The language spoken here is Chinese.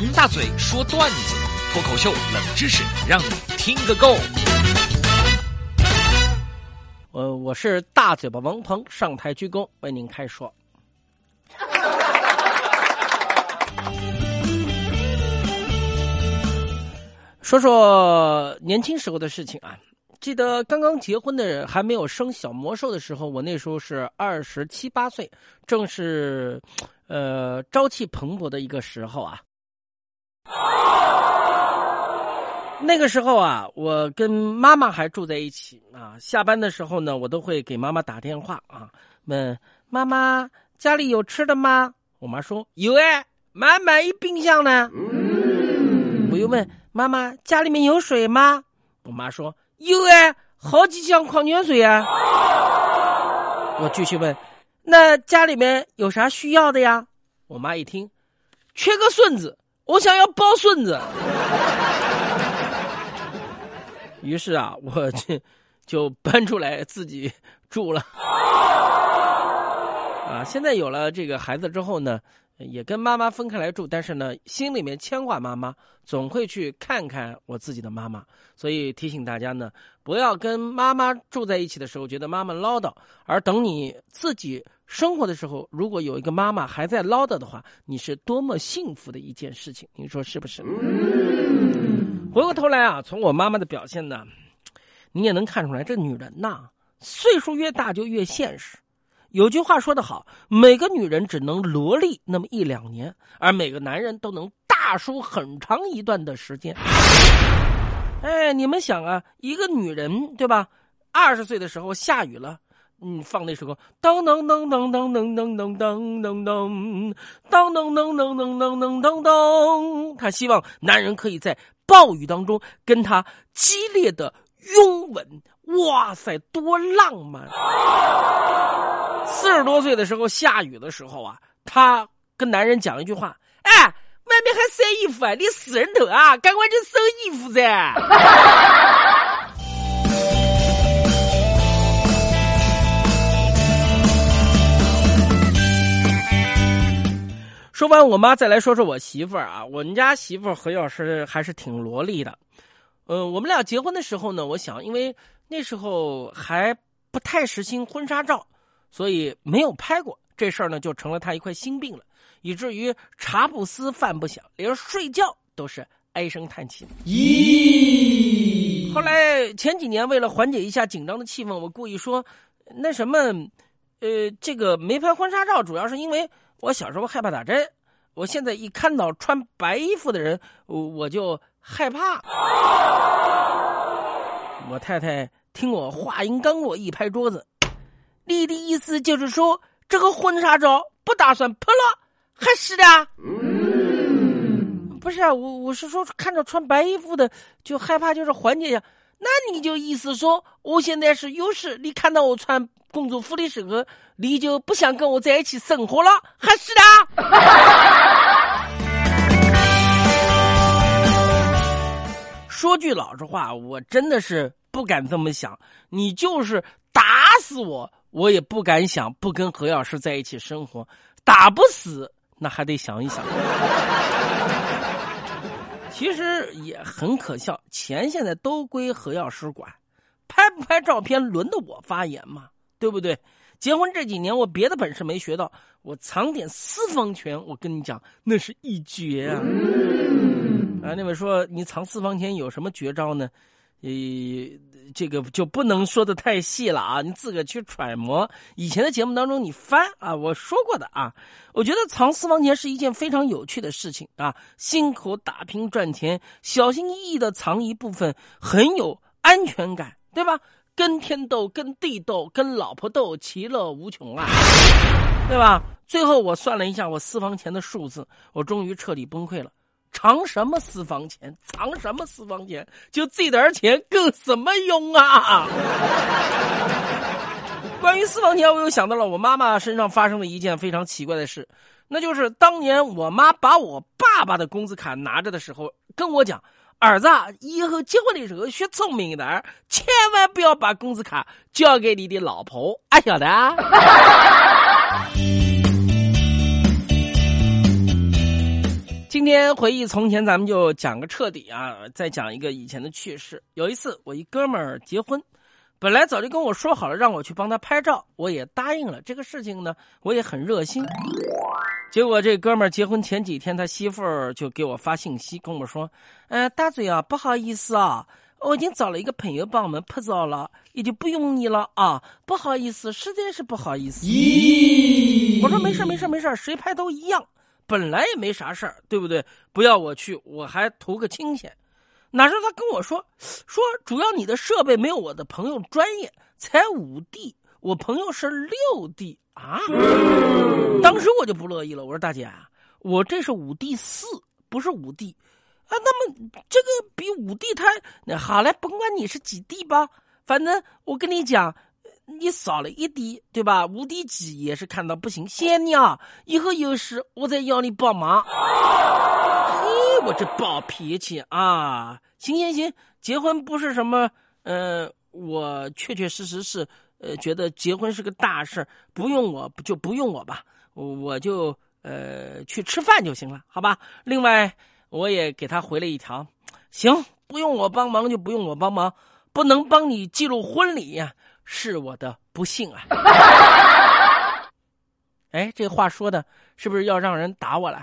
王大嘴说段子，脱口秀冷知识，让你听个够。呃，我是大嘴巴王鹏，上台鞠躬为您开说。说说年轻时候的事情啊，记得刚刚结婚的人还没有生小魔兽的时候，我那时候是二十七八岁，正是，呃，朝气蓬勃的一个时候啊。那个时候啊，我跟妈妈还住在一起啊。下班的时候呢，我都会给妈妈打电话啊，问妈妈家里有吃的吗？我妈说有哎，满满一冰箱呢。我又问妈妈家里面有水吗？我妈说有哎，好几箱矿泉水啊。我继续问，那家里面有啥需要的呀？我妈一听，缺个孙子，我想要抱孙子。于是啊，我就就搬出来自己住了。啊，现在有了这个孩子之后呢，也跟妈妈分开来住，但是呢，心里面牵挂妈妈，总会去看看我自己的妈妈。所以提醒大家呢，不要跟妈妈住在一起的时候觉得妈妈唠叨，而等你自己生活的时候，如果有一个妈妈还在唠叨的话，你是多么幸福的一件事情，你说是不是？回过头来啊，从我妈妈的表现呢，你也能看出来，这女人呐，岁数越大就越现实。有句话说得好，每个女人只能萝莉那么一两年，而每个男人都能大叔很长一段的时间。哎，你们想啊，一个女人对吧？二十岁的时候下雨了，嗯，放那首歌，噔噔噔噔噔噔噔噔噔噔噔噔噔噔噔噔噔噔噔，她希望男人可以在暴雨当中跟她激烈的拥吻。哇塞，多浪漫！四十多岁的时候下雨的时候啊，她跟男人讲一句话：“哎，外面还晒衣服啊，你死人头啊，赶快去收衣服噻！” 说完我妈，再来说说我媳妇儿啊。我们家媳妇儿何老师还是挺萝莉的。嗯，我们俩结婚的时候呢，我想，因为那时候还不太实行婚纱照，所以没有拍过。这事儿呢，就成了他一块心病了，以至于茶不思饭不想，连睡觉都是唉声叹气。咦？后来前几年，为了缓解一下紧张的气氛，我故意说，那什么，呃，这个没拍婚纱照，主要是因为。我小时候害怕打针，我现在一看到穿白衣服的人，我就害怕。我太太听我话音刚落，一拍桌子：“你的意思就是说，这个婚纱照不打算拍了？还是的？不是啊，我我是说看着穿白衣服的就害怕，就是缓解一下。那你就意思说，我现在是有事，你看到我穿。”工作服的时候，你就不想跟我在一起生活了？还是的？说句老实话，我真的是不敢这么想。你就是打死我，我也不敢想不跟何老师在一起生活。打不死，那还得想一想。其实也很可笑，钱现在都归何药师管，拍不拍照片轮得我发言吗？对不对？结婚这几年，我别的本事没学到，我藏点私房钱，我跟你讲，那是一绝啊！啊，那位说你藏私房钱有什么绝招呢？呃，这个就不能说的太细了啊，你自个去揣摩。以前的节目当中你翻啊，我说过的啊。我觉得藏私房钱是一件非常有趣的事情啊，辛苦打拼赚钱，小心翼翼的藏一部分，很有安全感，对吧？跟天斗，跟地斗，跟老婆斗，其乐无穷啊，对吧？最后我算了一下我私房钱的数字，我终于彻底崩溃了。藏什么私房钱？藏什么私房钱？就这点钱够什么用啊？关于私房钱，我又想到了我妈妈身上发生的一件非常奇怪的事，那就是当年我妈把我爸爸的工资卡拿着的时候，跟我讲。儿子，以后结婚的时候学聪明一点，千万不要把工资卡交给你的老婆。俺晓得啊。天回忆从前，咱们就讲个彻底啊！再讲一个以前的趣事。有一次，我一哥们儿结婚，本来早就跟我说好了，让我去帮他拍照，我也答应了。这个事情呢，我也很热心。结果这哥们儿结婚前几天，他媳妇儿就给我发信息跟我说：“呃，大嘴啊，不好意思啊，我已经找了一个朋友帮我们拍照了，也就不用你了啊，不好意思，实在是不好意思。”咦，我说没事没事没事，谁拍都一样。本来也没啥事儿，对不对？不要我去，我还图个清闲。哪知道他跟我说，说主要你的设备没有我的朋友专业，才五 D，我朋友是六 D 啊。当时我就不乐意了，我说大姐啊，我这是五 D 四，不是五 D 啊。那么这个比五 D 它好嘞，甭管你是几 D 吧，反正我跟你讲。你少了一滴，对吧？无敌几也是看到不行，谢你啊！以后有事我再要你帮忙。嘿，我这暴脾气啊！行行行，结婚不是什么，呃，我确确实实是，呃，觉得结婚是个大事，不用我就不用我吧，我就呃去吃饭就行了，好吧？另外，我也给他回了一条，行，不用我帮忙就不用我帮忙，不能帮你记录婚礼呀。是我的不幸啊！哎，这话说的是不是要让人打我了？